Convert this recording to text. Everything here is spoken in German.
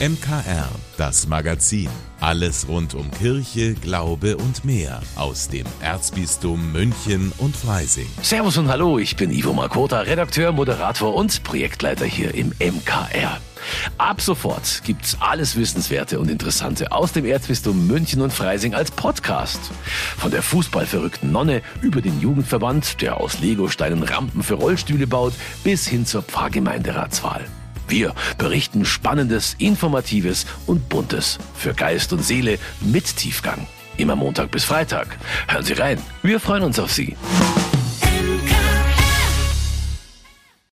MKR, das Magazin. Alles rund um Kirche, Glaube und mehr aus dem Erzbistum München und Freising. Servus und hallo, ich bin Ivo Makota, Redakteur, Moderator und Projektleiter hier im MKR. Ab sofort gibt's alles Wissenswerte und Interessante aus dem Erzbistum München und Freising als Podcast. Von der fußballverrückten Nonne über den Jugendverband, der aus Legosteinen Rampen für Rollstühle baut, bis hin zur Pfarrgemeinderatswahl. Wir berichten Spannendes, Informatives und Buntes für Geist und Seele mit Tiefgang. Immer Montag bis Freitag. Hören Sie rein. Wir freuen uns auf Sie.